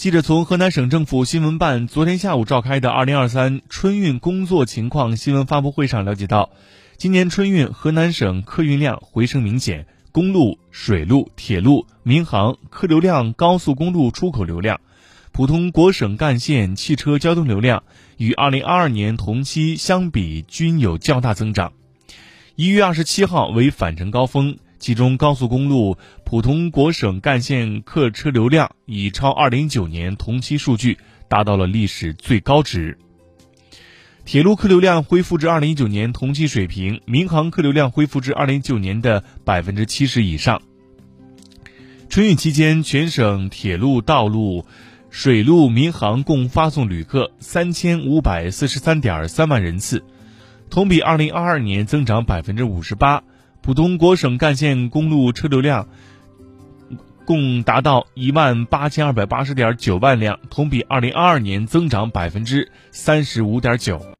记者从河南省政府新闻办昨天下午召开的二零二三春运工作情况新闻发布会上了解到，今年春运河南省客运量回升明显，公路、水路、铁路、民航客流量、高速公路出口流量、普通国省干线汽车交通流量与二零二二年同期相比均有较大增长。一月二十七号为返程高峰。其中，高速公路普通国省干线客车流量已超二零一九年同期数据，达到了历史最高值。铁路客流量恢复至二零一九年同期水平，民航客流量恢复至二零一九年的百分之七十以上。春运期间，全省铁路、道路、水路、民航共发送旅客三千五百四十三点三万人次，同比二零二二年增长百分之五十八。普通国省干线公路车流量共达到一万八千二百八十点九万辆，同比二零二二年增长百分之三十五点九。